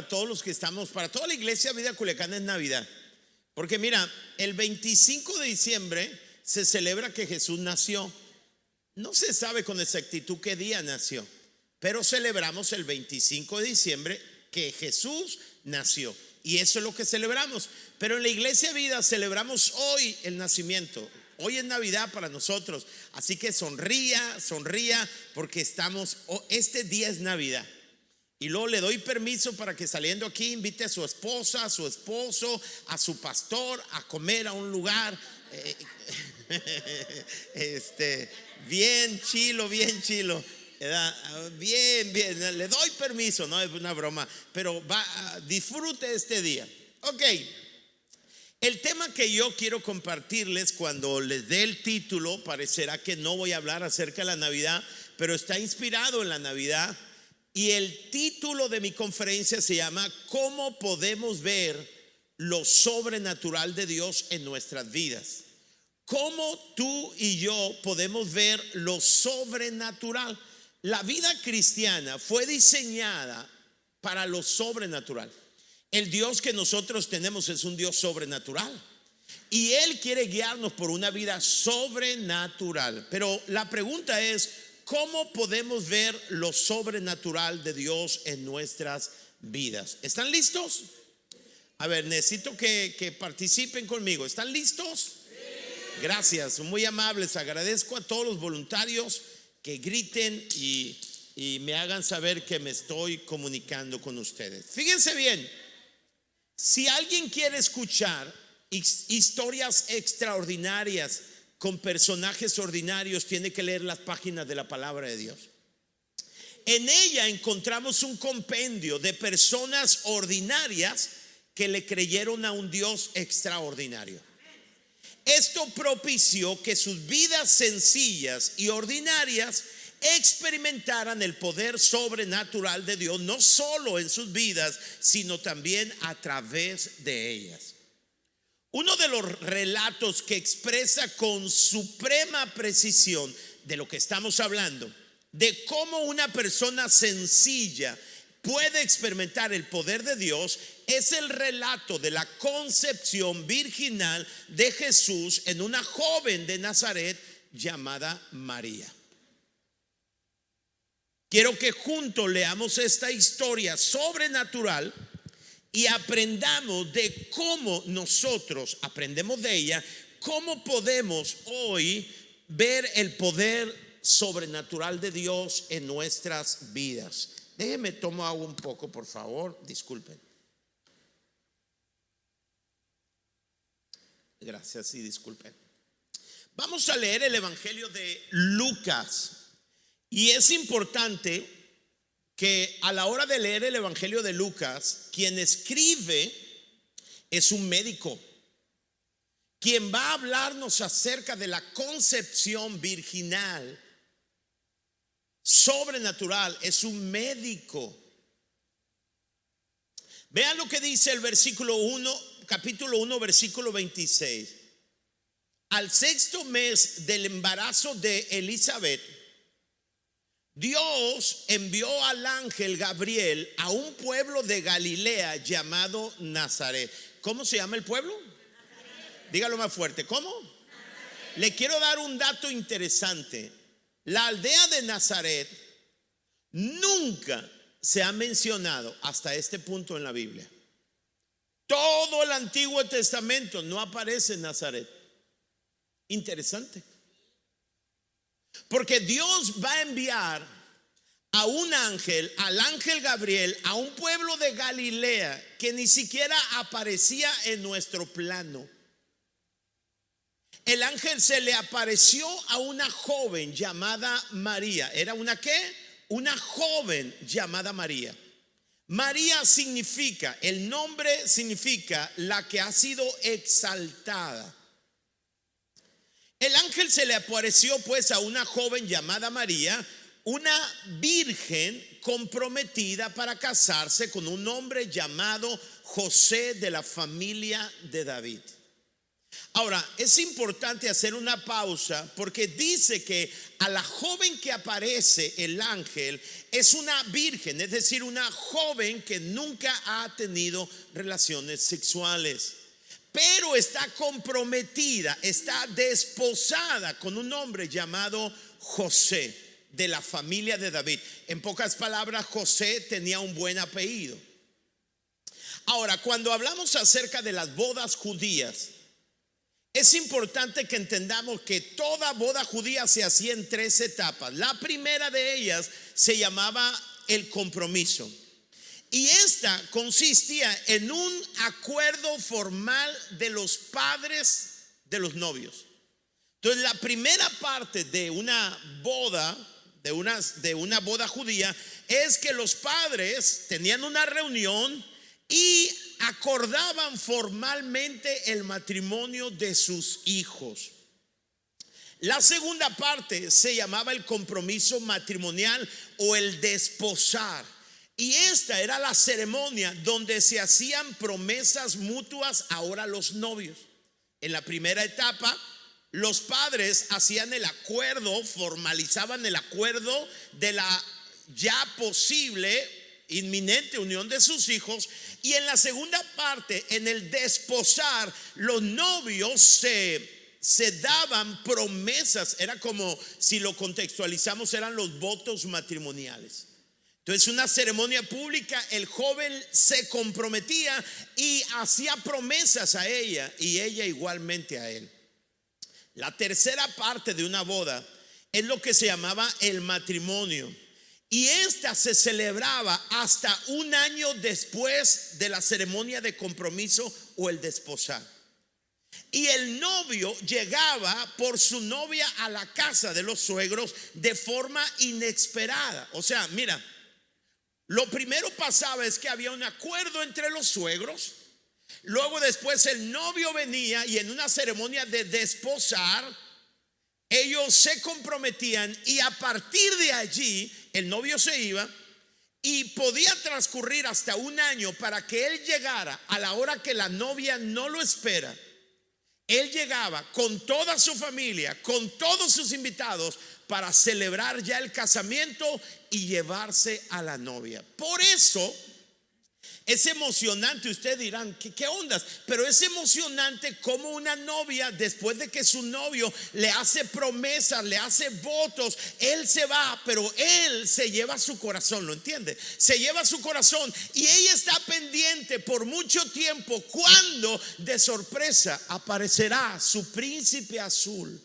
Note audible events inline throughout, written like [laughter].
para todos los que estamos, para toda la iglesia Vida Culiacán es Navidad. Porque mira, el 25 de diciembre se celebra que Jesús nació. No se sabe con exactitud qué día nació, pero celebramos el 25 de diciembre que Jesús nació. Y eso es lo que celebramos. Pero en la iglesia vida celebramos hoy el nacimiento. Hoy es Navidad para nosotros. Así que sonría, sonría, porque estamos, este día es Navidad. Y luego le doy permiso para que saliendo aquí invite a su esposa, a su esposo, a su pastor a comer a un lugar. Eh, [laughs] este, bien chilo, bien chilo. Bien, bien, le doy permiso, no es una broma, pero va, disfrute este día. Ok, el tema que yo quiero compartirles cuando les dé el título, parecerá que no voy a hablar acerca de la Navidad, pero está inspirado en la Navidad. Y el título de mi conferencia se llama ¿Cómo podemos ver lo sobrenatural de Dios en nuestras vidas? ¿Cómo tú y yo podemos ver lo sobrenatural? La vida cristiana fue diseñada para lo sobrenatural. El Dios que nosotros tenemos es un Dios sobrenatural. Y Él quiere guiarnos por una vida sobrenatural. Pero la pregunta es, ¿cómo podemos ver lo sobrenatural de Dios en nuestras vidas? ¿Están listos? A ver, necesito que, participen conmigo. ¿Están listos? Gracias, muy amables. Agradezco a todos los voluntarios que griten y, me hagan saber que me estoy comunicando con ustedes. Fíjense bien, si alguien quiere escuchar historias extraordinarias con personajes ordinarios, tiene que leer las páginas de la palabra de Dios. En ella encontramos un compendio de personas ordinarias que le creyeron a un Dios extraordinario. Esto propició que sus vidas sencillas y ordinarias experimentaran el poder sobrenatural de Dios, no solo en sus vidas, sino también a través de ellas. Uno de los relatos que expresa con suprema precisión de lo que estamos hablando, de cómo una persona sencilla puede experimentar el poder de Dios es el relato de la concepción virginal de Jesús en una joven de Nazaret llamada María. Quiero que juntos leamos esta historia sobrenatural y aprendamos de cómo nosotros aprendemos de ella, cómo podemos hoy ver el poder sobrenatural de Dios en nuestras vidas. Déjeme tomar agua un poco, por favor, disculpen. Gracias y disculpen. Vamos a leer el Evangelio de Lucas. Y es importante que a la hora de leer el Evangelio de Lucas, quien escribe es un médico, quien va a hablarnos acerca de la concepción virginal sobrenatural, es un médico. Vean lo que dice el versículo 1, capítulo 1, versículo 26. Al sexto mes del embarazo de Elizabeth, Dios envió al ángel Gabriel a un pueblo de Galilea llamado Nazaret. ¿Cómo se llama el pueblo? Dígalo más fuerte. ¿Cómo? Le quiero dar un dato interesante. La aldea de Nazaret nunca se ha mencionado hasta este punto en la Biblia. Todo el Antiguo Testamento no aparece en Nazaret. Interesante. Porque Dios va a enviar a un ángel, al ángel Gabriel, a un pueblo de Galilea que ni siquiera aparecía en nuestro plano. El ángel se le apareció a una joven llamada María. ¿Era una qué? Una joven llamada María. María significa, el nombre significa la que ha sido exaltada. El ángel se le apareció pues a una joven llamada María, una virgen comprometida para casarse con un hombre llamado José de la familia de David. Ahora, es importante hacer una pausa porque dice que a la joven que aparece el ángel es una virgen, es decir, una joven que nunca ha tenido relaciones sexuales, pero está comprometida, está desposada con un hombre llamado José de la familia de David. En pocas palabras, José tenía un buen apellido. Ahora, cuando hablamos acerca de las bodas judías, es importante que entendamos que toda boda judía se hacía en tres etapas. La primera de ellas se llamaba el compromiso. Y esta consistía en un acuerdo formal de los padres de los novios. Entonces, la primera parte de una boda, de una, de una boda judía, es que los padres tenían una reunión y acordaban formalmente el matrimonio de sus hijos. La segunda parte se llamaba el compromiso matrimonial o el desposar. Y esta era la ceremonia donde se hacían promesas mutuas ahora los novios. En la primera etapa, los padres hacían el acuerdo, formalizaban el acuerdo de la ya posible inminente unión de sus hijos. Y en la segunda parte, en el desposar, los novios se se daban promesas, era como si lo contextualizamos, eran los votos matrimoniales. Entonces, una ceremonia pública, el joven se comprometía y hacía promesas a ella y ella igualmente a él. La tercera parte de una boda es lo que se llamaba el matrimonio. Y esta se celebraba hasta un año después de la ceremonia de compromiso o el desposar. Y el novio llegaba por su novia a la casa de los suegros de forma inesperada. O sea, mira, lo primero pasaba es que había un acuerdo entre los suegros. Luego después el novio venía y en una ceremonia de desposar ellos se comprometían y a partir de allí el novio se iba y podía transcurrir hasta un año para que él llegara a la hora que la novia no lo espera. Él llegaba con toda su familia, con todos sus invitados, para celebrar ya el casamiento y llevarse a la novia. Por eso es emocionante, ustedes dirán, ¿qué, ¿qué, ondas? Pero es emocionante como una novia, después de que su novio le hace promesas, le hace votos, él se va, pero él se lleva su corazón, ¿lo entiende? Se lleva su corazón y ella está pendiente por mucho tiempo cuando de sorpresa aparecerá su príncipe azul.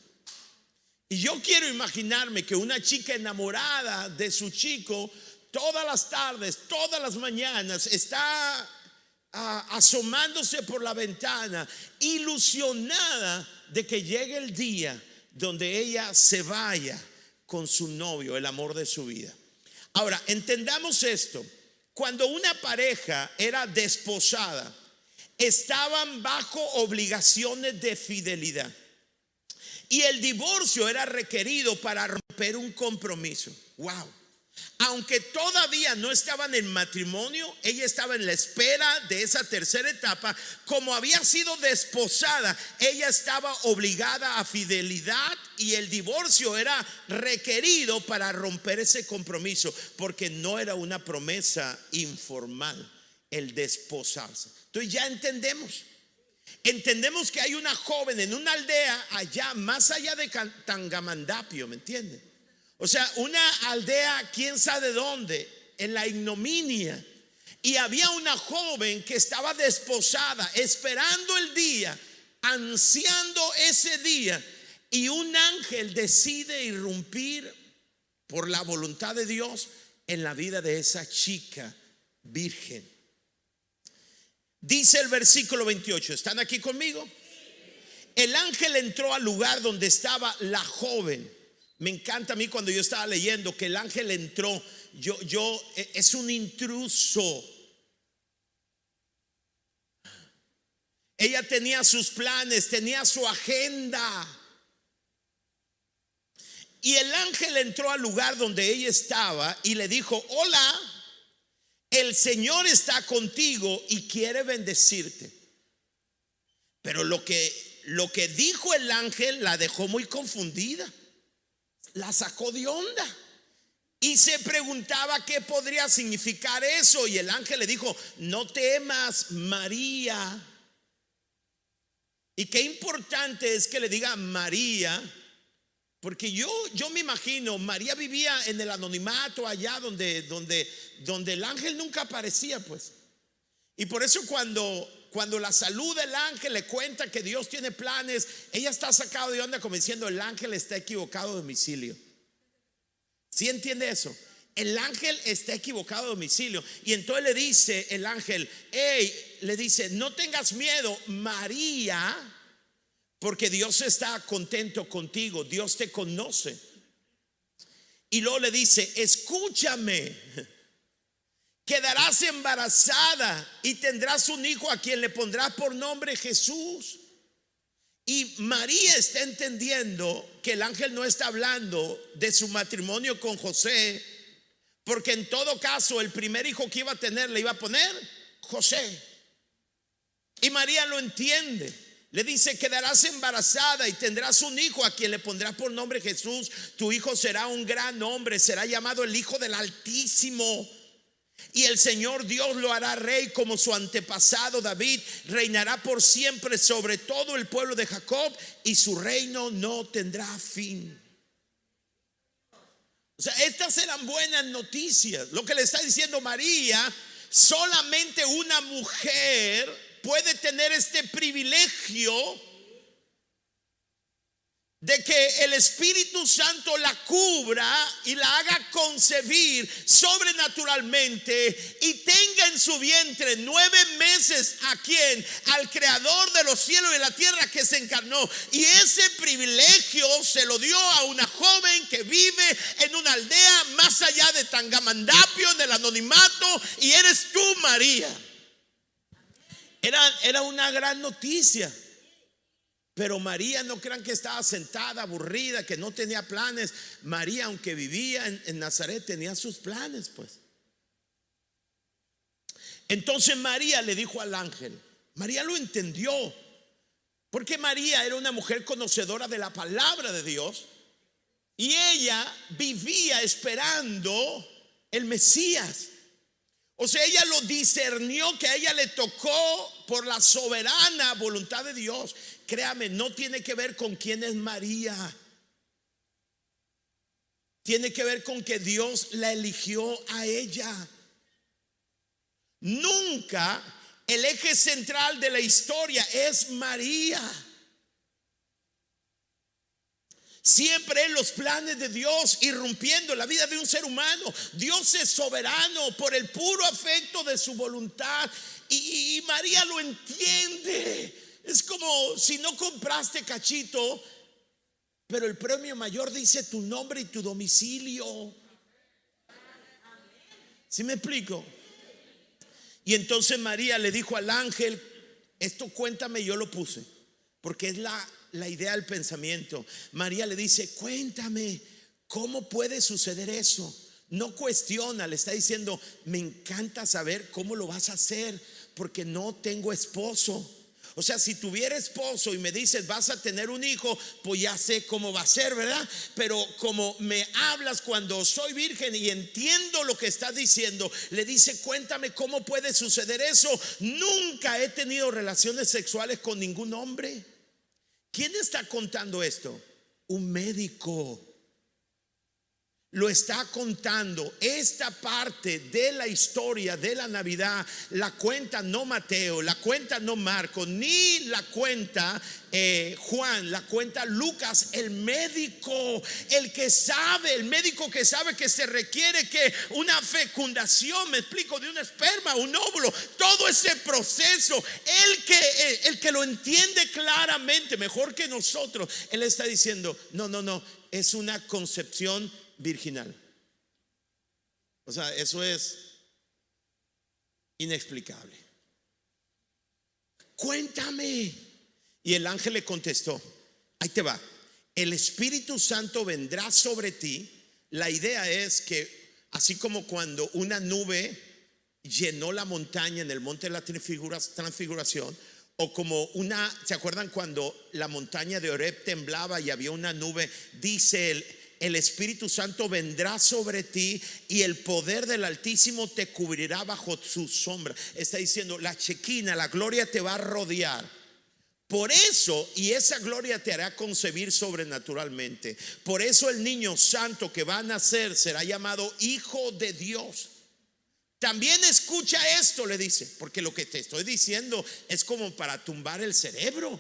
Y yo quiero imaginarme que una chica enamorada de su chico todas las tardes, todas las mañanas, está ah, asomándose por la ventana, ilusionada de que llegue el día donde ella se vaya con su novio, el amor de su vida. Ahora, entendamos esto. Cuando una pareja era desposada, estaban bajo obligaciones de fidelidad. Y el divorcio era requerido para romper un compromiso. Wow aunque todavía no estaban en matrimonio, ella estaba en la espera de esa tercera etapa. Como había sido desposada, ella estaba obligada a fidelidad y el divorcio era requerido para romper ese compromiso, porque no era una promesa informal el desposarse. Entonces ya entendemos. Entendemos que hay una joven en una aldea allá, más allá de Tangamandapio, ¿me entienden? O sea, una aldea, quién sabe dónde, en la ignominia. Y había una joven que estaba desposada, esperando el día, ansiando ese día. Y un ángel decide irrumpir por la voluntad de Dios en la vida de esa chica virgen. Dice el versículo 28, ¿están aquí conmigo? El ángel entró al lugar donde estaba la joven me encanta a mí cuando yo estaba leyendo que el ángel entró, yo, yo, e, es un intruso. Ella tenía sus planes, tenía su agenda. Y el ángel entró al lugar donde ella estaba y le dijo, hola, el Señor está contigo y quiere bendecirte. Pero lo que lo que dijo el ángel la dejó muy confundida. La sacó de onda. Y se preguntaba qué podría significar eso. Y el ángel le dijo, no temas, María. Y qué importante es que le diga María, porque yo, yo me imagino, María vivía en el anonimato allá donde, donde, donde el ángel nunca aparecía, pues. Y por eso cuando, cuando la saluda el ángel, le cuenta que Dios tiene planes, ella está sacada de onda como diciendo, el ángel está equivocado de domicilio. ¿Sí entiende eso? El ángel está equivocado de domicilio. Y entonces le dice el ángel, hey, le dice, no tengas miedo, María, porque Dios está contento contigo, Dios te conoce. Y luego le dice, escúchame, quedarás embarazada y tendrás un hijo a quien le pondrás por nombre Jesús. Y María está entendiendo que el ángel no está hablando de su matrimonio con José, porque en todo caso el primer hijo que iba a tener le iba a poner José. Y María lo entiende. Le dice, quedarás embarazada y tendrás un hijo a quien le pondrás por nombre Jesús. Tu hijo será un gran hombre, será llamado el Hijo del Altísimo y el Señor Dios lo hará rey como su antepasado David, reinará por siempre sobre todo el pueblo de Jacob y su reino no tendrá fin. O sea, estas eran buenas noticias. Lo que le está diciendo María, solamente una mujer puede tener este privilegio de que el Espíritu Santo la cubra y la haga concebir sobrenaturalmente y tenga en su vientre nueve meses a quien, al creador de los cielos y la tierra que se encarnó. Y ese privilegio se lo dio a una joven que vive en una aldea más allá de Tangamandapio, en el anonimato, y eres tú, María. Era, era una gran noticia. Pero María no crean que estaba sentada, aburrida, que no tenía planes. María, aunque vivía en, Nazaret, tenía sus planes, pues. Entonces María le dijo al ángel, María lo entendió, porque María era una mujer conocedora de la palabra de Dios y ella vivía esperando el Mesías. O sea, ella lo discernió que a ella le tocó por la soberana voluntad de Dios. Créame, no tiene que ver con quién es María. Tiene que ver con que Dios la eligió a ella. Nunca el eje central de la historia es María. Siempre en los planes de Dios irrumpiendo la vida de un ser humano. Dios es soberano por el puro afecto de su voluntad. Y, María lo entiende. Es como si no compraste cachito, pero el premio mayor dice tu nombre y tu domicilio. ¿Sí me explico? Y entonces María le dijo al ángel, esto cuéntame, yo lo puse, porque es la la idea del pensamiento. María le dice, cuéntame, ¿cómo puede suceder eso? No cuestiona, le está diciendo, me encanta saber cómo lo vas a hacer, porque no tengo esposo. O sea, si tuviera esposo y me dices, vas a tener un hijo, pues ya sé cómo va a ser, ¿verdad? Pero como me hablas cuando soy virgen y entiendo lo que estás diciendo, le dice, cuéntame cómo puede suceder eso. Nunca he tenido relaciones sexuales con ningún hombre. ¿Quién está contando esto? Un médico. Lo está contando. Esta parte de la historia de la Navidad la cuenta no Mateo, la cuenta no Marco, ni la cuenta eh, Juan, la cuenta Lucas, el médico, el que sabe, el médico que sabe que se requiere que una fecundación, me explico, de un esperma, un óvulo, todo ese proceso, el que, eh, el que lo entiende claramente, mejor que nosotros, él está diciendo, no, no, no, es una concepción virginal. O sea, eso es inexplicable. Cuéntame. Y el ángel le contestó, ahí te va, el Espíritu Santo vendrá sobre ti. La idea es que así como cuando una nube llenó la montaña en el monte de la transfiguración, o como una, ¿se acuerdan cuando la montaña de Oreb temblaba y había una nube? Dice el, el Espíritu Santo vendrá sobre ti y el poder del Altísimo te cubrirá bajo su sombra. Está diciendo, la chequina, la gloria te va a rodear. Por eso, y esa gloria te hará concebir sobrenaturalmente. Por eso el niño santo que va a nacer será llamado Hijo de Dios. También escucha esto, le dice, porque lo que te estoy diciendo es como para tumbar el cerebro.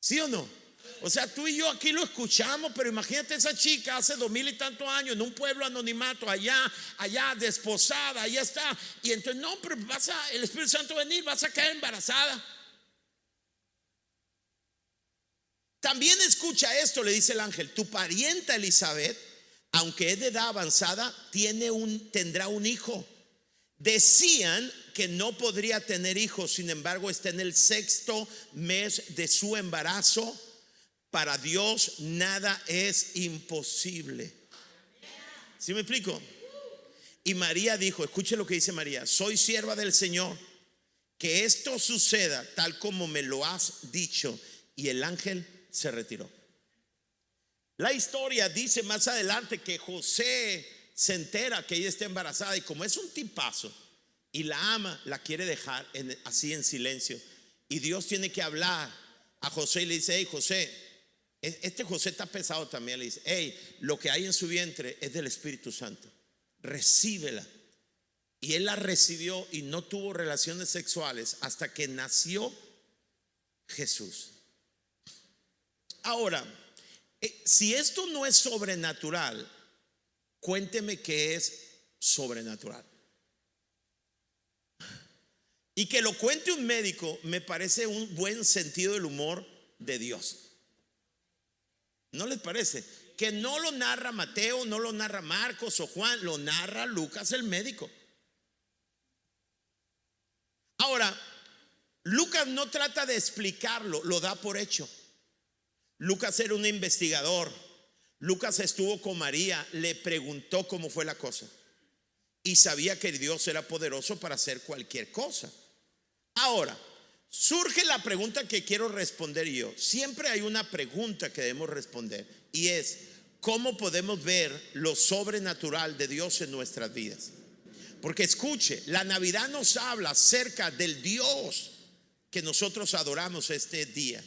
¿Sí o no? O sea, tú y yo aquí lo escuchamos, pero imagínate esa chica hace dos mil y tantos años en un pueblo anonimato, allá, allá, desposada, allá está. Y entonces, no, pero vas a, el Espíritu Santo va a venir, vas a caer embarazada. También escucha esto, le dice el ángel, tu parienta Elizabeth aunque es de edad avanzada, tiene un, tendrá un hijo. Decían que no podría tener hijos, sin embargo está en el sexto mes de su embarazo. Para Dios nada es imposible. ¿Sí me explico? Y María dijo, escuche lo que dice María, soy sierva del Señor, que esto suceda tal como me lo has dicho. Y el ángel se retiró. La historia dice más adelante que José se entera que ella está embarazada y como es un tipazo y la ama, la quiere dejar así en silencio. Y Dios tiene que hablar a José y le dice, hey José, este José está pesado también, le dice, hey, lo que hay en su vientre es del Espíritu Santo, recíbela. Y él la recibió y no tuvo relaciones sexuales hasta que nació Jesús. Ahora, eh, si esto no es sobrenatural, cuénteme qué es sobrenatural. Y que lo cuente un médico me parece un buen sentido del humor de Dios. ¿No les parece? Que no lo narra Mateo, no lo narra Marcos o Juan, lo narra Lucas el médico. Ahora, Lucas no trata de explicarlo, lo da por hecho. Lucas era un investigador. Lucas estuvo con María, le preguntó cómo fue la cosa. Y sabía que Dios era poderoso para hacer cualquier cosa. Ahora, surge la pregunta que quiero responder yo. Siempre hay una pregunta que debemos responder. Y es, ¿cómo podemos ver lo sobrenatural de Dios en nuestras vidas? Porque escuche, la Navidad nos habla acerca del Dios que nosotros adoramos este día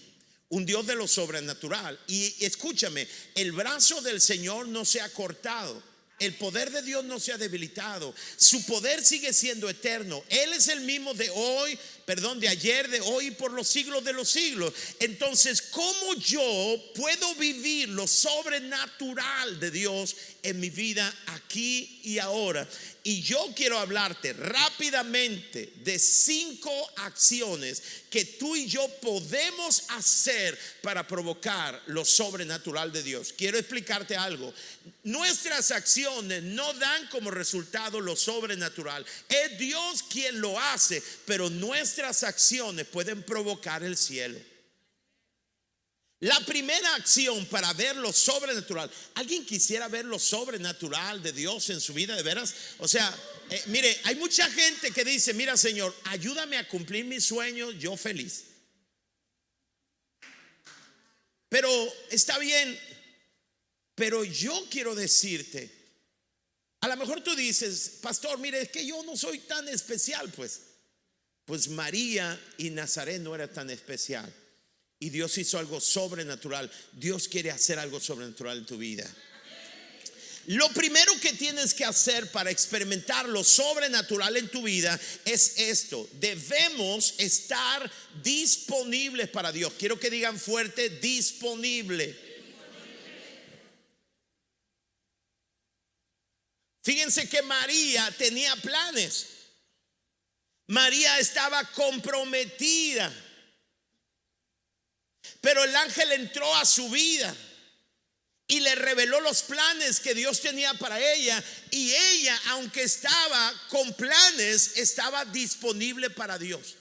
un Dios de lo sobrenatural. Y escúchame, el brazo del Señor no se ha cortado. El poder de Dios no se ha debilitado. Su poder sigue siendo eterno. Él es el mismo de hoy, perdón, de ayer, de hoy y por los siglos de los siglos. Entonces, ¿cómo yo puedo vivir lo sobrenatural de Dios en mi vida aquí y ahora? Y yo quiero hablarte rápidamente de cinco acciones que tú y yo podemos hacer para provocar lo sobrenatural de Dios. Quiero explicarte algo. Nuestras acciones no dan como resultado lo sobrenatural. Es Dios quien lo hace, pero nuestras acciones pueden provocar el cielo. La primera acción para ver lo sobrenatural. ¿Alguien quisiera ver lo sobrenatural de Dios en su vida de veras? O sea, eh, mire, hay mucha gente que dice, mira Señor, ayúdame a cumplir mis sueños, yo feliz. Pero está bien, pero yo quiero decirte, a lo mejor tú dices, pastor, mire, es que yo no soy tan especial, pues. Pues María y Nazaret no era tan especial. Y Dios hizo algo sobrenatural. Dios quiere hacer algo sobrenatural en tu vida. Lo primero que tienes que hacer para experimentar lo sobrenatural en tu vida es esto. Debemos estar disponibles para Dios. Quiero que digan fuerte, disponible. Fíjense que María tenía planes. María estaba comprometida. Pero el ángel entró a su vida y le reveló los planes que Dios tenía para ella. Y ella, aunque estaba con planes, estaba disponible para Dios.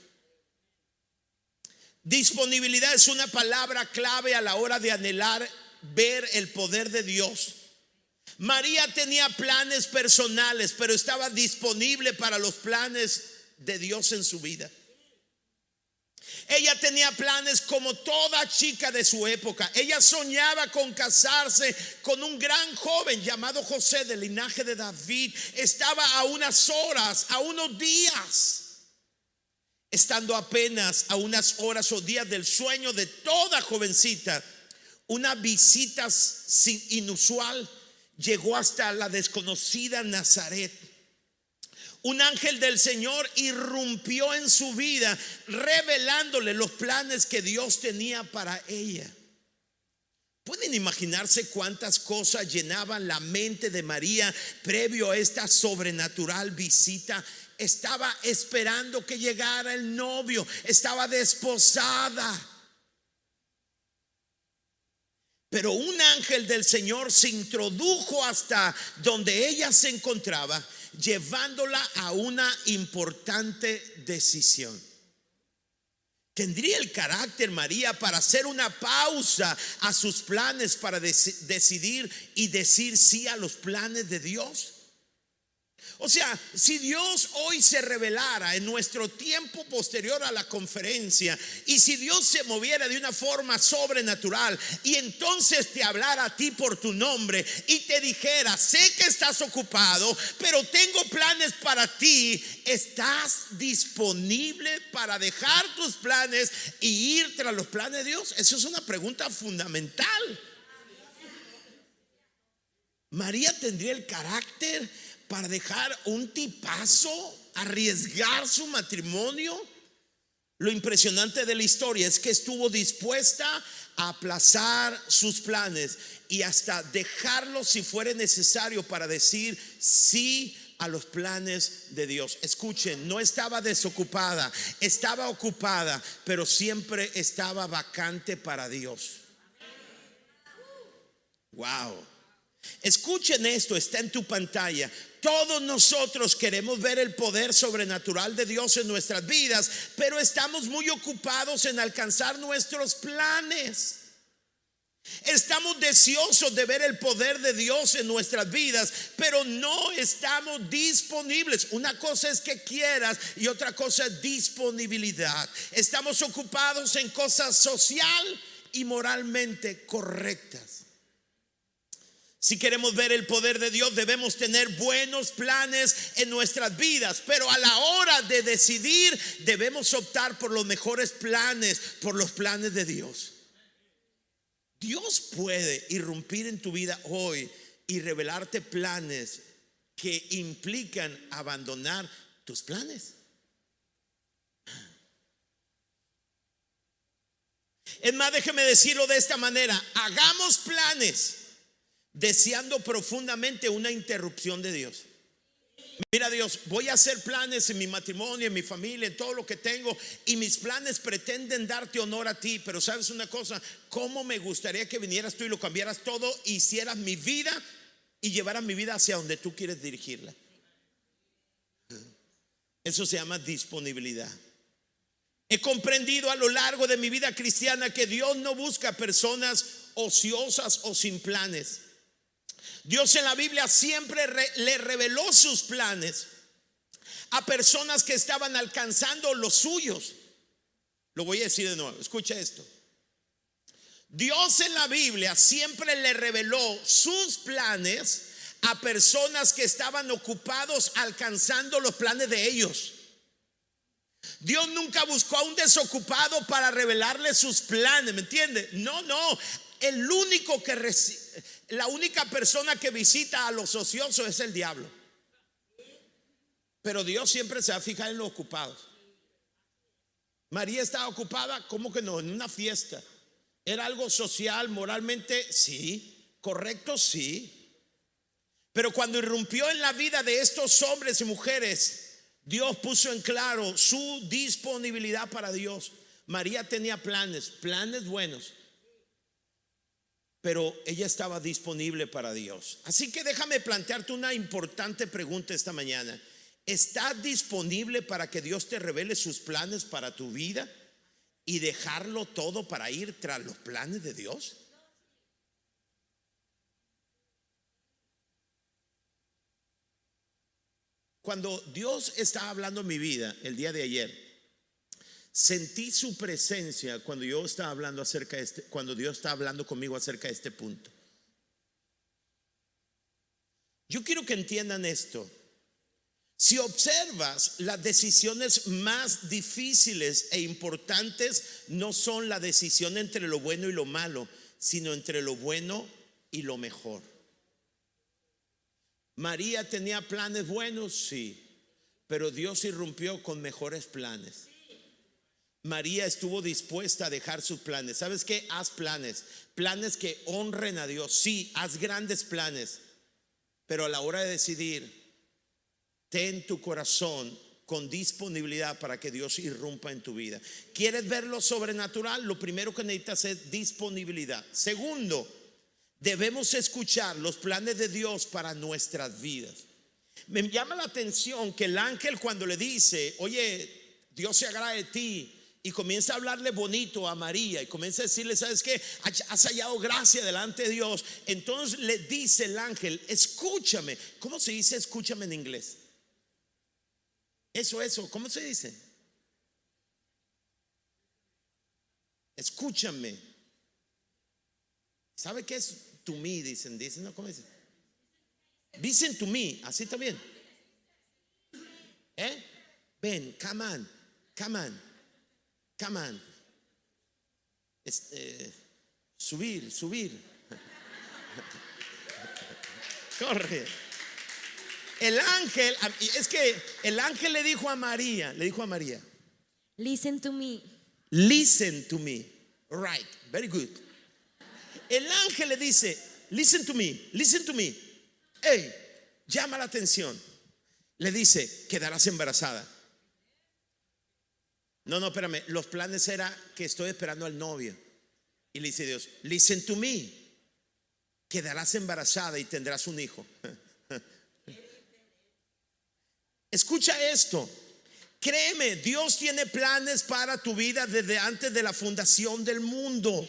Disponibilidad es una palabra clave a la hora de anhelar ver el poder de Dios. María tenía planes personales, pero estaba disponible para los planes de Dios en su vida. Ella tenía planes como toda chica de su época. Ella soñaba con casarse con un gran joven llamado José del linaje de David. Estaba a unas horas, a unos días, estando apenas a unas horas o días del sueño de toda jovencita. Una visita inusual llegó hasta la desconocida Nazaret un ángel del Señor irrumpió en su vida, revelándole los planes que Dios tenía para ella. ¿Pueden imaginarse cuántas cosas llenaban la mente de María previo a esta sobrenatural visita? Estaba esperando que llegara el novio, estaba desposada. Pero un ángel del Señor se introdujo hasta donde ella se encontraba llevándola a una importante decisión. ¿Tendría el carácter María para hacer una pausa a sus planes para decidir y decir sí a los planes de Dios? O sea, si Dios hoy se revelara en nuestro tiempo posterior a la conferencia y si Dios se moviera de una forma sobrenatural y entonces te hablara a ti por tu nombre y te dijera, sé que estás ocupado, pero tengo planes para ti, ¿estás disponible para dejar tus planes y ir tras los planes de Dios? Eso es una pregunta fundamental. María tendría el carácter para dejar un tipazo, arriesgar su matrimonio. Lo impresionante de la historia es que estuvo dispuesta a aplazar sus planes y hasta dejarlo si fuera necesario para decir sí a los planes de Dios. Escuchen, no estaba desocupada, estaba ocupada, pero siempre estaba vacante para Dios. Wow. Escuchen esto, está en tu pantalla. Todos nosotros queremos ver el poder sobrenatural de Dios en nuestras vidas, pero estamos muy ocupados en alcanzar nuestros planes. Estamos deseosos de ver el poder de Dios en nuestras vidas, pero no estamos disponibles. Una cosa es que quieras y otra cosa es disponibilidad. Estamos ocupados en cosas social y moralmente correctas. Si queremos ver el poder de Dios, debemos tener buenos planes en nuestras vidas, pero a la hora de decidir debemos optar por los mejores planes, por los planes de Dios. Dios puede irrumpir en tu vida hoy y revelarte planes que implican abandonar tus planes. Es más, déjeme decirlo de esta manera, hagamos planes deseando profundamente una interrupción de Dios. Mira Dios, voy a hacer planes en mi matrimonio, en mi familia, en todo lo que tengo y mis planes pretenden darte honor a ti, pero sabes una cosa, cómo me gustaría que vinieras tú y lo cambiaras todo, hicieras mi vida y llevaras mi vida hacia donde tú quieres dirigirla. Eso se llama disponibilidad. He comprendido a lo largo de mi vida cristiana que Dios no busca personas ociosas o sin planes. Dios en la Biblia siempre le reveló sus planes a personas que estaban alcanzando los suyos. Lo voy a decir de nuevo, escucha esto. Dios en la Biblia siempre le reveló sus planes a personas que estaban ocupados alcanzando los planes de ellos. Dios nunca buscó a un desocupado para revelarle sus planes, ¿me entiende? No, no. El único que recibe la única persona que visita a los ociosos es el diablo. Pero Dios siempre se va a fijar en los ocupados. María estaba ocupada, ¿cómo que no? En una fiesta. ¿Era algo social, moralmente? Sí. ¿Correcto? Sí. Pero cuando irrumpió en la vida de estos hombres y mujeres, Dios puso en claro su disponibilidad para Dios. María tenía planes, planes buenos pero ella estaba disponible para Dios. Así que déjame plantearte una importante pregunta esta mañana. ¿Estás disponible para que Dios te revele sus planes para tu vida y dejarlo todo para ir tras los planes de Dios? Cuando Dios estaba hablando mi vida el día de ayer, Sentí su presencia cuando yo estaba hablando acerca de este, cuando Dios estaba hablando conmigo acerca de este punto. Yo quiero que entiendan esto. Si observas, las decisiones más difíciles e importantes no son la decisión entre lo bueno y lo malo, sino entre lo bueno y lo mejor. María tenía planes buenos, sí, pero Dios irrumpió con mejores planes. María estuvo dispuesta a dejar sus planes. ¿Sabes qué? Haz planes. Planes que honren a Dios. Sí, haz grandes planes. Pero a la hora de decidir, ten tu corazón con disponibilidad para que Dios irrumpa en tu vida. ¿Quieres ver lo sobrenatural? Lo primero que necesitas es disponibilidad. Segundo, debemos escuchar los planes de Dios para nuestras vidas. Me llama la atención que el ángel cuando le dice, oye, Dios se agrada de ti, y comienza a hablarle bonito a María y comienza a decirle, ¿sabes qué? Has hallado gracia delante de Dios. Entonces le dice el ángel, escúchame. ¿Cómo se dice escúchame en inglés? Eso, eso, ¿cómo se dice? Escúchame. ¿Sabe qué es to me? Dicen, dicen, ¿no? ¿Cómo dicen? Dicen to me, así está bien. ¿Eh? Ven, come on, come on. Come on. Este, subir, subir. [laughs] Corre. El ángel, es que el ángel le dijo a María, le dijo a María, listen to me. Listen to me. Right, very good. El ángel le dice, listen to me, listen to me. Hey, llama la atención. Le dice, quedarás embarazada. No, no, espérame. Los planes era que estoy esperando al novio. Y le dice Dios, listen to me. Quedarás embarazada y tendrás un hijo. [laughs] Escucha esto. Créeme, Dios tiene planes para tu vida desde antes de la fundación del mundo.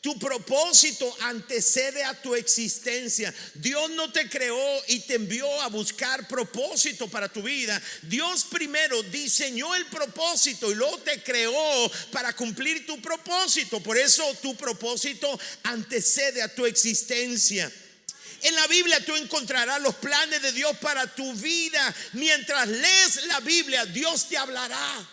Tu propósito antecede a tu existencia. Dios no te creó y te envió a buscar propósito para tu vida. Dios primero diseñó el propósito y luego te creó para cumplir tu propósito. Por eso tu propósito antecede a tu existencia. En la Biblia tú encontrarás los planes de Dios para tu vida. Mientras lees la Biblia, Dios te hablará.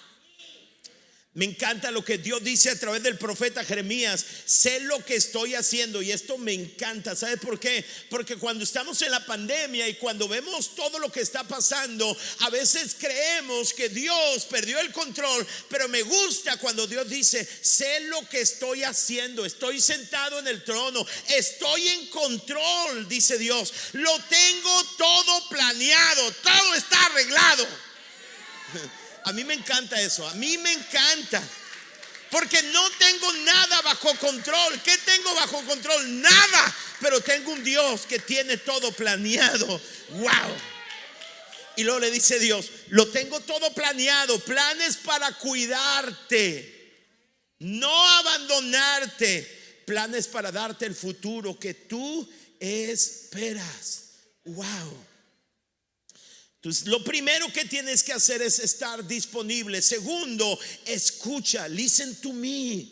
Me encanta lo que Dios dice a través del profeta Jeremías. Sé lo que estoy haciendo y esto me encanta. ¿Sabes por qué? Porque cuando estamos en la pandemia y cuando vemos todo lo que está pasando, a veces creemos que Dios perdió el control, pero me gusta cuando Dios dice, sé lo que estoy haciendo, estoy sentado en el trono, estoy en control, dice Dios. Lo tengo todo planeado, todo está arreglado. [laughs] A mí me encanta eso, a mí me encanta. Porque no tengo nada bajo control. ¿Qué tengo bajo control? Nada. Pero tengo un Dios que tiene todo planeado. Wow. Y luego le dice Dios, lo tengo todo planeado. Planes para cuidarte. No abandonarte. Planes para darte el futuro que tú esperas. Wow. Entonces, lo primero que tienes que hacer es estar disponible. Segundo, escucha, listen to me.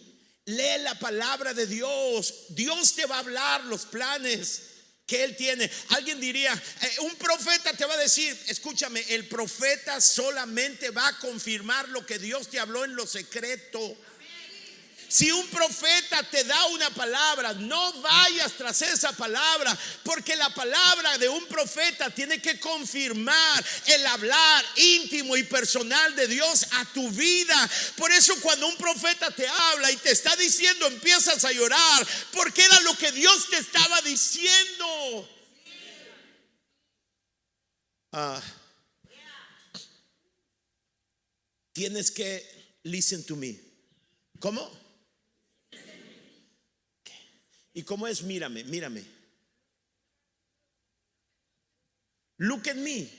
Lee la palabra de Dios. Dios te va a hablar los planes que Él tiene. Alguien diría, eh, un profeta te va a decir, escúchame, el profeta solamente va a confirmar lo que Dios te habló en lo secreto. Si un profeta te da una palabra, no vayas tras esa palabra, porque la palabra de un profeta tiene que confirmar el hablar íntimo y personal de Dios a tu vida. Por eso cuando un profeta te habla y te está diciendo, empiezas a llorar, porque era lo que Dios te estaba diciendo. Ah. tienes que listen to me. ¿Cómo? ¿Y cómo es? Mírame, mírame. Look at me.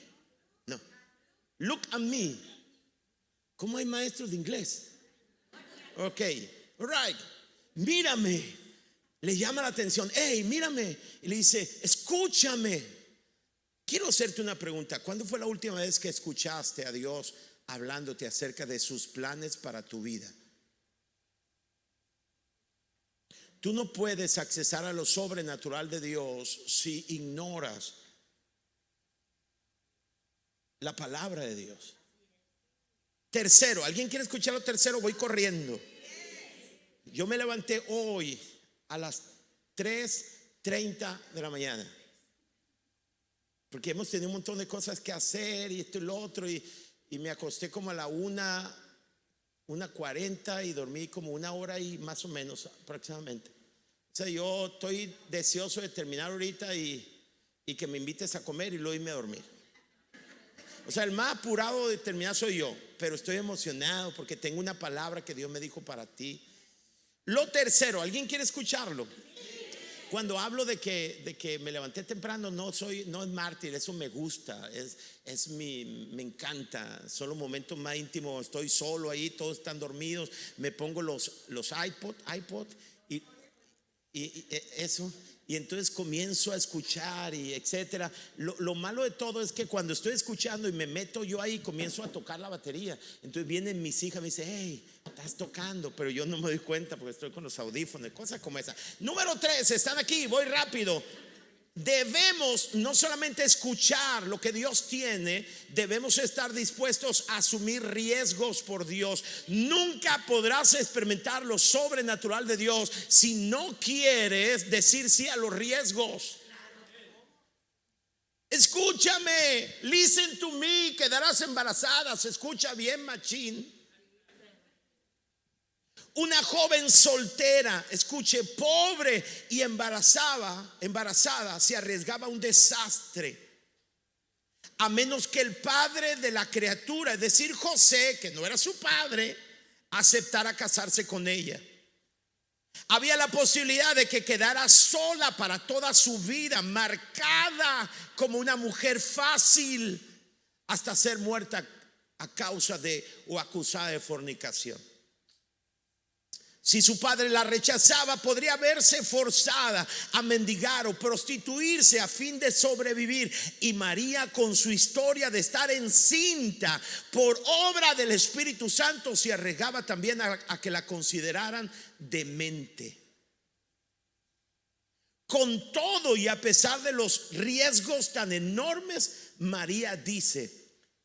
No. Look at me. ¿Cómo hay maestros de inglés? Ok, right. Mírame. Le llama la atención. Hey, mírame. Y le dice, escúchame. Quiero hacerte una pregunta. ¿Cuándo fue la última vez que escuchaste a Dios hablándote acerca de sus planes para tu vida. Tú no puedes accesar a lo sobrenatural de Dios si ignoras la palabra de Dios. Tercero, ¿alguien quiere escuchar lo tercero? Voy corriendo. Yo me levanté hoy a las 3.30 de la mañana. Porque hemos tenido un montón de cosas que hacer y esto y lo otro. Y, y me acosté como a la una, una cuarenta y dormí como una hora y más o menos aproximadamente. O sea, yo estoy deseoso de terminar ahorita y, y que me invites a comer y luego irme a dormir. O sea, el más apurado de terminar soy yo, pero estoy emocionado porque tengo una palabra que Dios me dijo para ti. Lo tercero, ¿alguien quiere escucharlo? Cuando hablo de que, de que me levanté temprano, no soy, no es mártir, eso me gusta, es, es mi, me encanta. Solo momentos más íntimos, estoy solo ahí, todos están dormidos, me pongo los, los iPod, iPod y, y, eso, y entonces comienzo a escuchar y etcétera. Lo, lo, malo de todo es que cuando estoy escuchando y me meto yo ahí, comienzo a tocar la batería. Entonces vienen mis hijas, me dicen, hey, estás tocando, pero yo no me doy cuenta porque estoy con los audífonos, cosas como esa. Número tres, están aquí, voy rápido. Debemos no solamente escuchar lo que Dios tiene, debemos estar dispuestos a asumir riesgos por Dios. Nunca podrás experimentar lo sobrenatural de Dios si no quieres decir sí a los riesgos. Escúchame, listen to me, quedarás embarazada, se escucha bien, machín. Una joven soltera, escuche, pobre y embarazada, embarazada, se arriesgaba un desastre. A menos que el padre de la criatura, es decir, José, que no era su padre, aceptara casarse con ella. Había la posibilidad de que quedara sola para toda su vida, marcada como una mujer fácil, hasta ser muerta a causa de o acusada de fornicación. Si su padre la rechazaba, podría verse forzada a mendigar o prostituirse a fin de sobrevivir. Y María, con su historia de estar encinta por obra del Espíritu Santo, se arriesgaba también a, a que la consideraran demente. Con todo y a pesar de los riesgos tan enormes, María dice,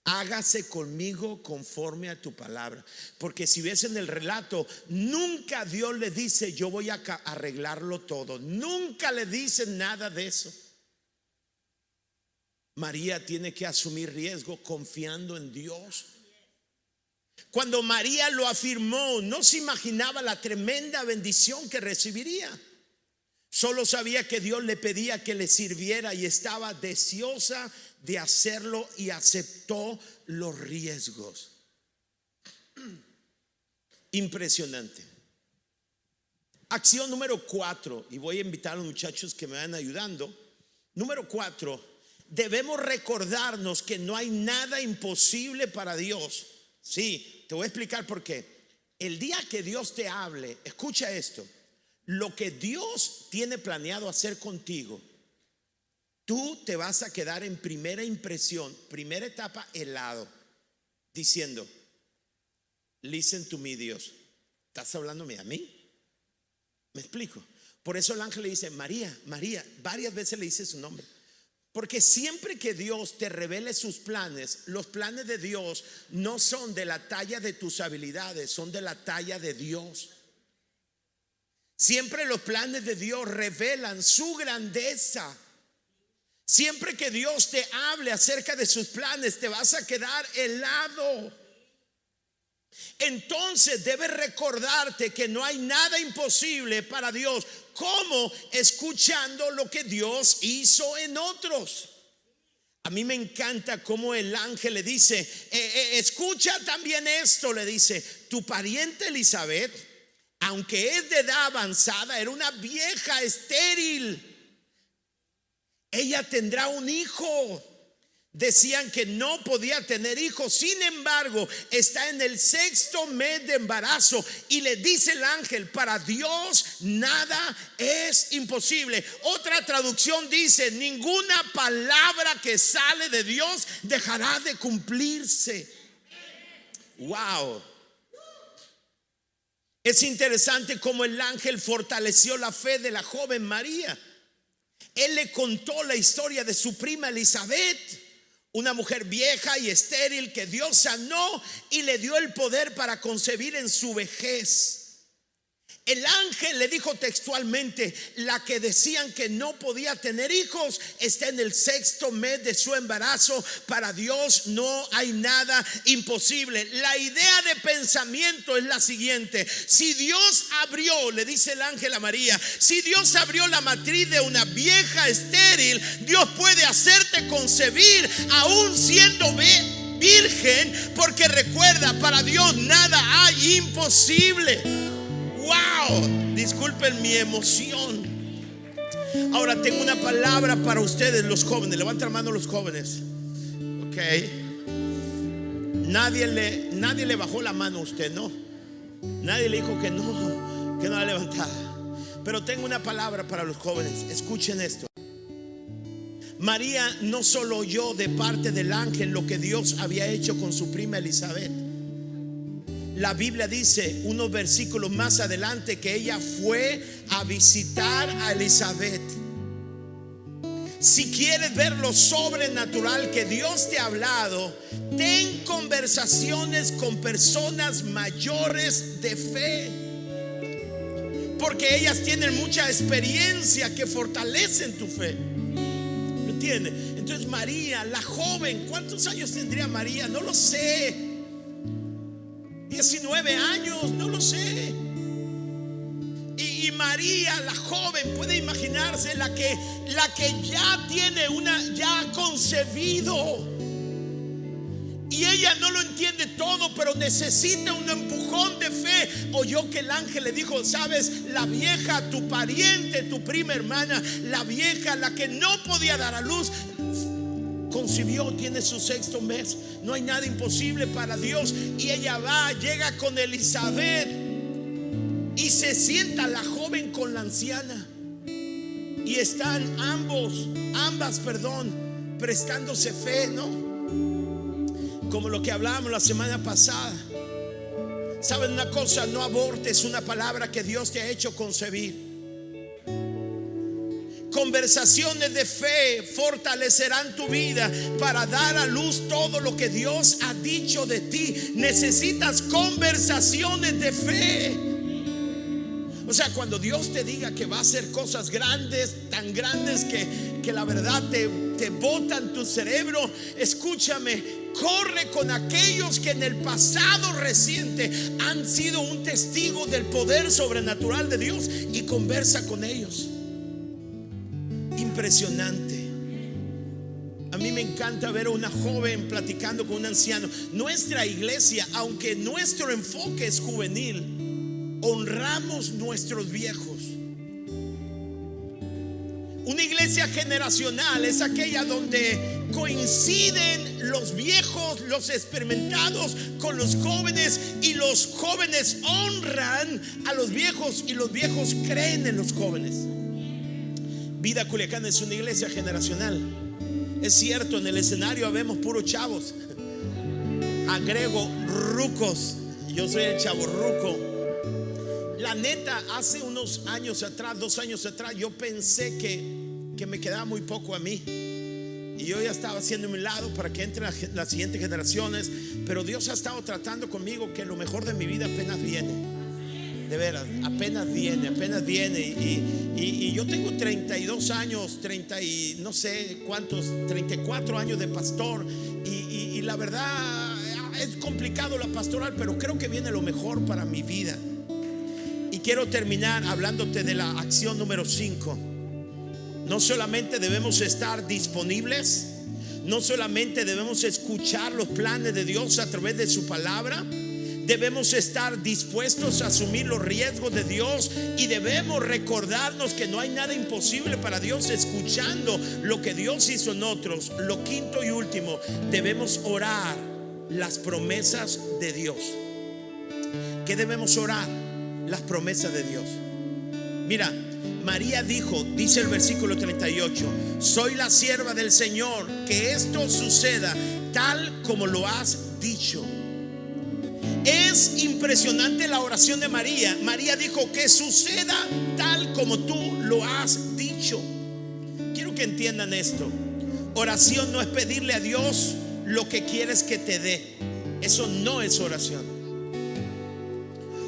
hágase conmigo conforme a tu palabra. Porque si ves en el relato, nunca Dios le dice, yo voy a arreglarlo todo. Nunca le dice nada de eso. María tiene que asumir riesgo confiando en Dios. Cuando María lo afirmó, no se imaginaba la tremenda bendición que recibiría. Solo sabía que Dios le pedía que le sirviera y estaba deseosa de hacerlo y aceptó los riesgos. [clears throat] Impresionante. Acción número cuatro, y voy a invitar a los muchachos que me van ayudando. Número cuatro, debemos recordarnos que no hay nada imposible para Dios. Sí, te voy a explicar por qué. El día que Dios te hable, escucha esto, lo que Dios tiene planeado hacer contigo Tú te vas a quedar en primera impresión, primera etapa, helado, diciendo, listen to me, Dios. ¿Estás hablándome a mí? ¿Me explico? Por eso el ángel le dice, María, María, varias veces le dice su nombre. Porque siempre que Dios te revele sus planes, los planes de Dios no son de la talla de tus habilidades, son de la talla de Dios. Siempre los planes de Dios revelan su grandeza Siempre que Dios te hable acerca de sus planes, te vas a quedar helado. Entonces debes recordarte que no hay nada imposible para Dios, como escuchando lo que Dios hizo en otros. A mí me encanta como el ángel le dice, eh, eh, escucha también esto, le dice, tu pariente Elizabeth, aunque es de edad avanzada, era una vieja estéril ella tendrá un hijo. Decían que no podía tener hijos, sin embargo, está en el sexto mes de embarazo y le dice el ángel, para Dios nada es imposible. Otra traducción dice, ninguna palabra que sale de Dios dejará de cumplirse. Wow. Es interesante cómo el ángel fortaleció la fe de la joven María. Él le contó la historia de su prima Elizabeth, una mujer vieja y estéril que Dios sanó y le dio el poder para concebir en su vejez. El ángel le dijo textualmente, la que decían que no podía tener hijos está en el sexto mes de su embarazo. Para Dios no hay nada imposible. La idea de pensamiento es la siguiente. Si Dios abrió, le dice el ángel a María, si Dios abrió la matriz de una vieja estéril, Dios puede hacerte concebir aún siendo virgen, porque recuerda, para Dios nada hay imposible. ¡Wow! Disculpen mi emoción. Ahora tengo una palabra para ustedes, los jóvenes. Levanten la mano los jóvenes. Ok. Nadie le, nadie le bajó la mano a usted, ¿no? Nadie le dijo que no, que no la levantara. Pero tengo una palabra para los jóvenes. Escuchen esto. María no solo oyó de parte del ángel lo que Dios había hecho con su prima Elizabeth la Biblia dice unos versículos más adelante que ella fue a visitar a Elizabeth. Si quieres ver lo sobrenatural que Dios te ha hablado, ten conversaciones con personas mayores de fe. Porque ellas tienen mucha experiencia que fortalecen tu fe. ¿Me entiendes? Entonces María, la joven, ¿cuántos años tendría María? No lo sé. 19 años, no lo sé. Y, María, la joven, puede imaginarse la que, la que ya tiene una, ya ha concebido. Y ella no lo entiende todo, pero necesita un empujón de fe. Oyó que el ángel le dijo, sabes, la vieja, tu pariente, tu prima hermana, la vieja, la que no podía dar a luz, concibió, tiene su sexto mes. No hay nada imposible para Dios. Y ella va, llega con Elizabeth y se sienta la joven con la anciana. Y están ambos, ambas, perdón, prestándose fe, ¿no? Como lo que hablábamos la semana pasada. ¿Saben una cosa? No abortes una palabra que Dios te ha hecho concebir. Conversaciones de fe fortalecerán tu vida para dar a luz todo lo que Dios ha dicho de ti. Necesitas conversaciones de fe. O sea, cuando Dios te diga que va a hacer cosas grandes, tan grandes que, que la verdad te, te botan tu cerebro, escúchame, corre con aquellos que en el pasado reciente han sido un testigo del poder sobrenatural de Dios y conversa con ellos impresionante. A mí me encanta ver a una joven platicando con un anciano. Nuestra iglesia, aunque nuestro enfoque es juvenil, honramos nuestros viejos. Una iglesia generacional es aquella donde coinciden los viejos, los experimentados con los jóvenes y los jóvenes honran a los viejos y los viejos creen en los jóvenes. Vida Culiacán es una iglesia generacional. Es cierto, en el escenario vemos puros chavos. [laughs] Agrego rucos. Yo soy el chavo ruco. La neta, hace unos años atrás, dos años atrás, yo pensé que, que me quedaba muy poco a mí. Y yo ya estaba haciendo mi lado para que entren las siguientes generaciones. Pero Dios ha estado tratando conmigo que lo mejor de mi vida apenas viene de veras, apenas viene, apenas viene. Y, yo tengo 32 años, 30 y no sé cuántos, 34 años de pastor. Y, la verdad es complicado la pastoral, pero creo que viene lo mejor para mi vida. Y quiero terminar hablándote de la acción número 5. No solamente debemos estar disponibles, no solamente debemos escuchar los planes de Dios a través de su palabra, Debemos estar dispuestos a asumir los riesgos de Dios y debemos recordarnos que no hay nada imposible para Dios escuchando lo que Dios hizo en otros. Lo quinto y último, debemos orar las promesas de Dios. ¿Qué debemos orar? Las promesas de Dios. Mira, María dijo, dice el versículo 38, soy la sierva del Señor, que esto suceda tal como lo has dicho. Es impresionante la oración de María. María dijo que suceda tal como tú lo has dicho. Quiero que entiendan esto. Oración no es pedirle a Dios lo que quieres que te dé. Eso no es oración.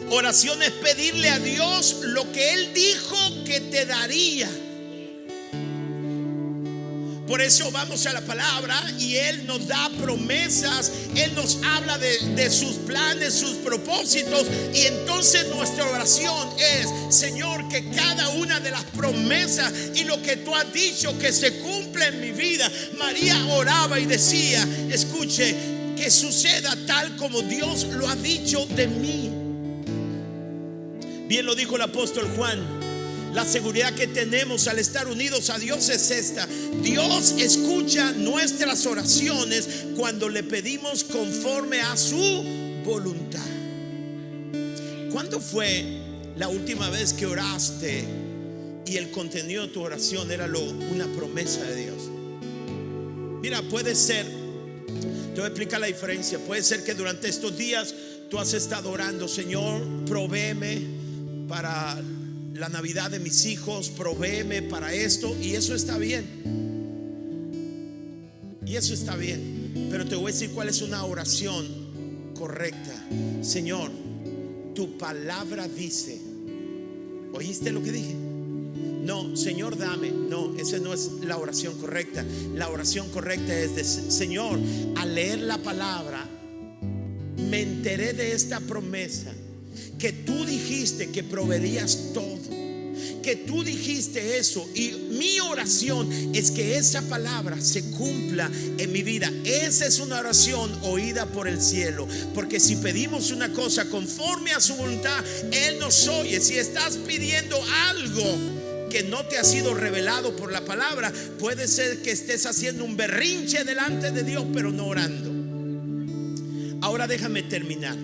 Oración es pedirle a Dios lo que Él dijo que te daría. Por eso vamos a la palabra y Él nos da promesas, Él nos habla de, sus planes, sus propósitos. Y entonces nuestra oración es, Señor, que cada una de las promesas y lo que tú has dicho que se cumple en mi vida. María oraba y decía, escuche, que suceda tal como Dios lo ha dicho de mí. Bien lo dijo el apóstol Juan. La seguridad que tenemos al estar unidos a Dios es esta. Dios escucha nuestras oraciones cuando le pedimos conforme a su voluntad. ¿Cuándo fue la última vez que oraste y el contenido de tu oración era lo, una promesa de Dios? Mira, puede ser, te voy a explicar la diferencia, puede ser que durante estos días tú has estado orando, Señor, provéeme para la Navidad de mis hijos, provéeme para esto y eso está bien. Y eso está bien. Pero te voy a decir cuál es una oración correcta. Señor, tu palabra dice, ¿oíste lo que dije? No, Señor, dame. No, esa no es la oración correcta. La oración correcta es de, Señor, al leer la palabra, me enteré de esta promesa que tú dijiste que proveerías todo, que tú dijiste eso y mi oración es que esa palabra se cumpla en mi vida. Esa es una oración oída por el cielo, porque si pedimos una cosa conforme a su voluntad, Él nos oye. Si estás pidiendo algo que no te ha sido revelado por la palabra, puede ser que estés haciendo un berrinche delante de Dios, pero no orando. Ahora déjame terminar.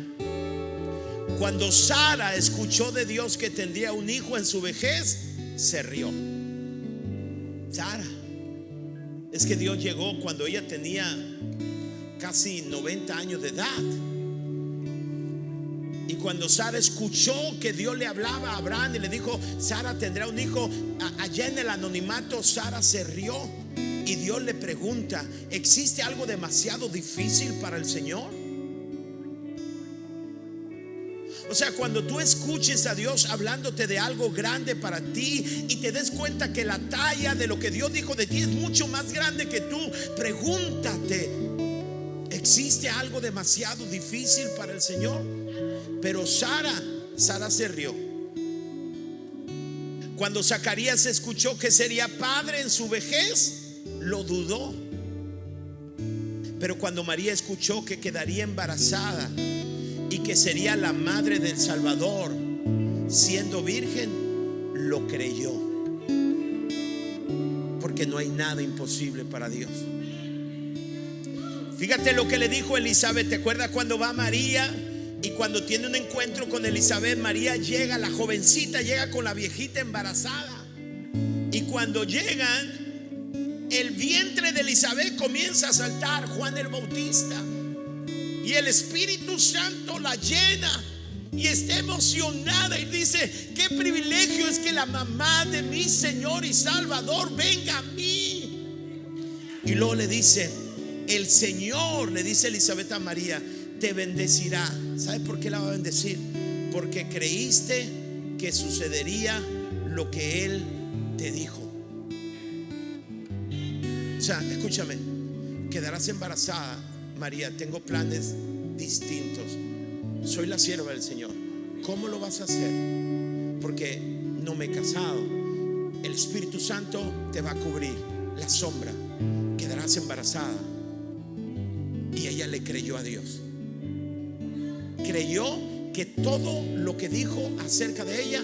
Cuando Sara escuchó de Dios que tendría un hijo en su vejez, se rió. Sara, es que Dios llegó cuando ella tenía casi 90 años de edad. Y cuando Sara escuchó que Dios le hablaba a Abraham y le dijo, Sara tendrá un hijo, allá en el anonimato Sara se rió. Y Dios le pregunta, ¿existe algo demasiado difícil para el Señor? O sea, cuando tú escuches a Dios hablándote de algo grande para ti y te des cuenta que la talla de lo que Dios dijo de ti es mucho más grande que tú, pregúntate, ¿existe algo demasiado difícil para el Señor? Pero Sara, Sara se rió. Cuando Zacarías escuchó que sería padre en su vejez, lo dudó. Pero cuando María escuchó que quedaría embarazada, que sería la madre del Salvador, siendo virgen, lo creyó. Porque no hay nada imposible para Dios. Fíjate lo que le dijo Elizabeth. ¿Te acuerdas cuando va María? Y cuando tiene un encuentro con Elizabeth, María llega, la jovencita llega con la viejita embarazada. Y cuando llegan, el vientre de Elizabeth comienza a saltar, Juan el Bautista. Y el Espíritu Santo la llena y está emocionada y dice, qué privilegio es que la mamá de mi Señor y Salvador venga a mí. Y luego le dice, el Señor, le dice Elizabeth a María, te bendecirá. ¿Sabe por qué la va a bendecir? Porque creíste que sucedería lo que Él te dijo. O sea, escúchame, quedarás embarazada María, tengo planes distintos. Soy la sierva del Señor. ¿Cómo lo vas a hacer? Porque no me he casado. El Espíritu Santo te va a cubrir la sombra. Quedarás embarazada. Y ella le creyó a Dios. Creyó que todo lo que dijo acerca de ella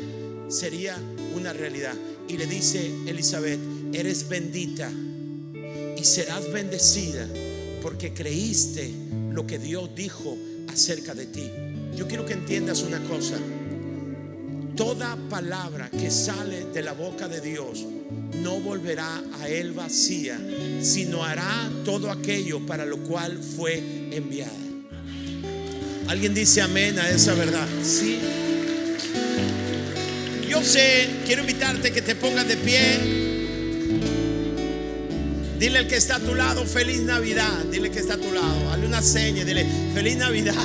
sería una realidad. Y le dice Elizabeth, eres bendita y serás bendecida porque creíste lo que Dios dijo acerca de ti. Yo quiero que entiendas una cosa. Toda palabra que sale de la boca de Dios no volverá a él vacía, sino hará todo aquello para lo cual fue enviada. ¿Alguien dice amén a esa verdad? Sí. Yo sé, quiero invitarte que te pongas de pie. Dile al que está a tu lado, feliz Navidad. Dile que está a tu lado. Dale una seña, dile, feliz Navidad.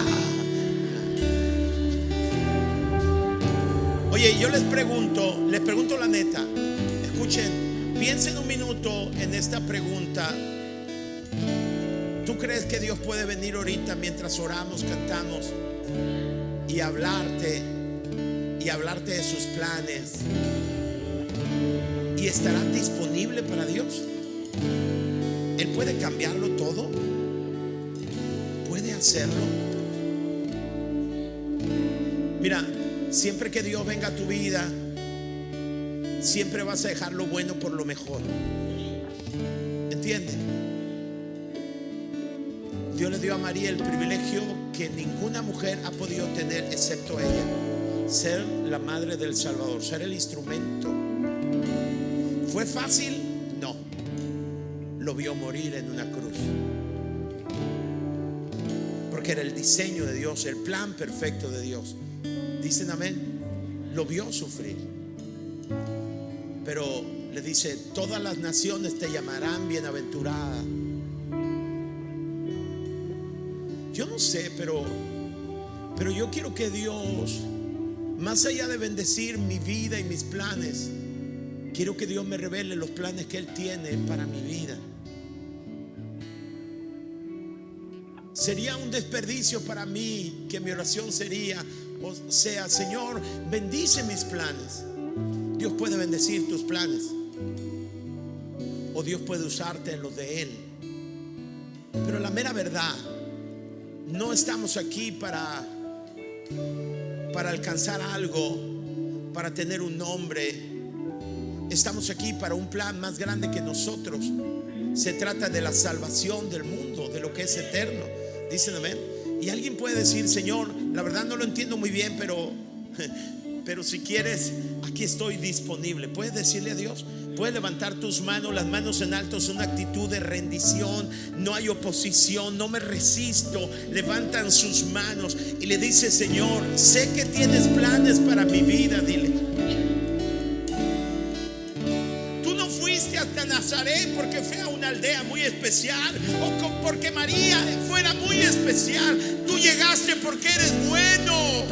Oye, yo les pregunto, les pregunto la neta. Escuchen, piensen un minuto en esta pregunta. ¿Tú crees que Dios puede venir ahorita mientras oramos, cantamos y hablarte y hablarte de sus planes? ¿Y estará disponible para Dios? Él puede cambiarlo todo. Puede hacerlo. Mira, siempre que Dios venga a tu vida, siempre vas a dejar lo bueno por lo mejor. ¿Entiendes? Dios le dio a María el privilegio que ninguna mujer ha podido tener excepto ella. Ser la madre del Salvador, ser el instrumento. ¿Fue fácil? Lo vio morir en una cruz. Porque era el diseño de Dios, el plan perfecto de Dios. Dicen amén. Lo vio sufrir. Pero le dice, todas las naciones te llamarán bienaventurada. Yo no sé, pero pero yo quiero que Dios más allá de bendecir mi vida y mis planes, quiero que Dios me revele los planes que él tiene para mi vida. Sería un desperdicio para mí que mi oración sería, o sea, Señor, bendice mis planes. Dios puede bendecir tus planes. O Dios puede usarte en los de Él. Pero la mera verdad, no estamos aquí para para alcanzar algo, para tener un nombre. Estamos aquí para un plan más grande que nosotros. Se trata de la salvación del mundo, de lo que es eterno. Dicen amén. Y alguien puede decir, Señor, la verdad no lo entiendo muy bien, pero [laughs] pero si quieres, aquí estoy disponible. Puedes decirle a Dios, puedes levantar tus manos, las manos en alto, es una actitud de rendición. No hay oposición, no me resisto. Levantan sus manos y le dice, Señor, sé que tienes planes para mi vida. Dile, fue a una aldea muy especial o co- porque María fuera muy especial. Tú llegaste porque eres bueno.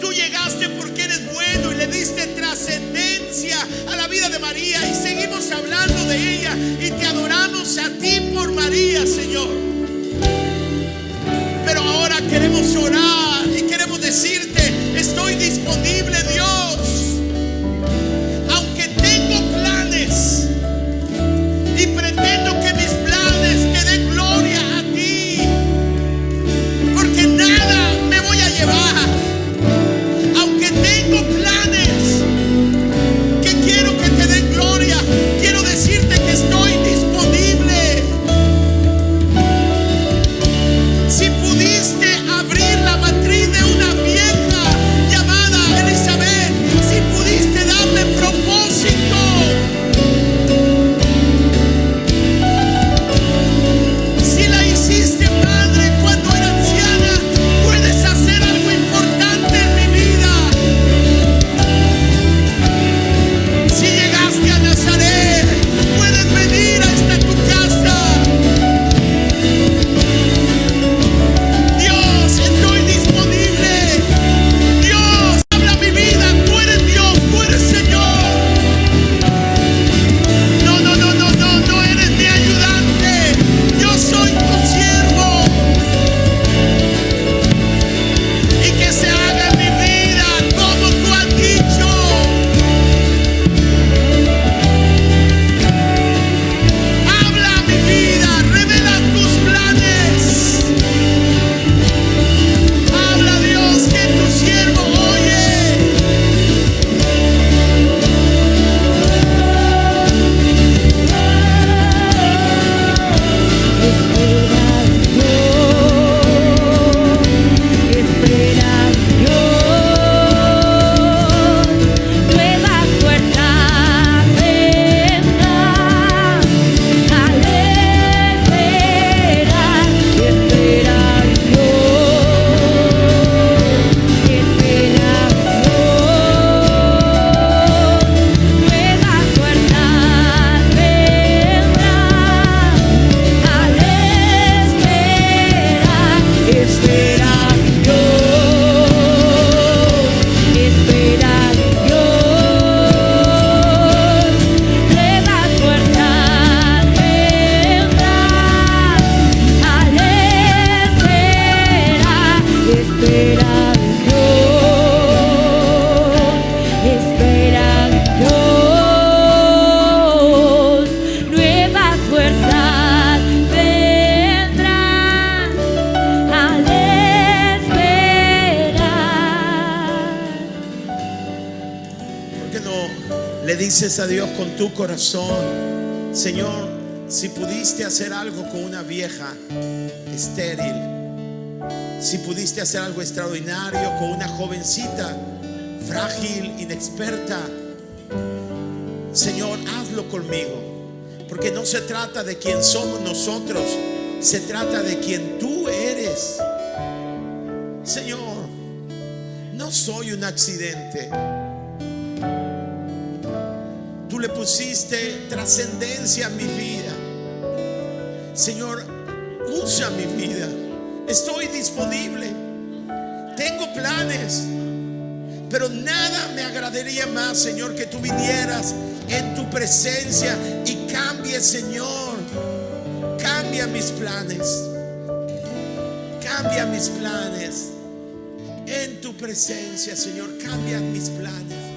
Tú llegaste porque eres bueno y le diste trascendencia a la vida de María y seguimos hablando de ella y te adoramos a ti por María, Señor. Pero ahora queremos orar y queremos decirte, estoy disponible, Dios. A Dios con tu corazón, Señor, si pudiste hacer algo con una vieja estéril, si pudiste hacer algo extraordinario con una jovencita frágil, inexperta, Señor, hazlo conmigo. Porque no se trata de quién somos nosotros, se trata de quien tú eres. Señor, no soy un accidente. Le pusiste trascendencia a mi vida. Señor, usa mi vida. Estoy disponible. Tengo planes. Pero nada me agradaría más, Señor, que tú vinieras en tu presencia y cambie, Señor. Cambia mis planes. Cambia mis planes. En tu presencia, Señor, cambia mis planes.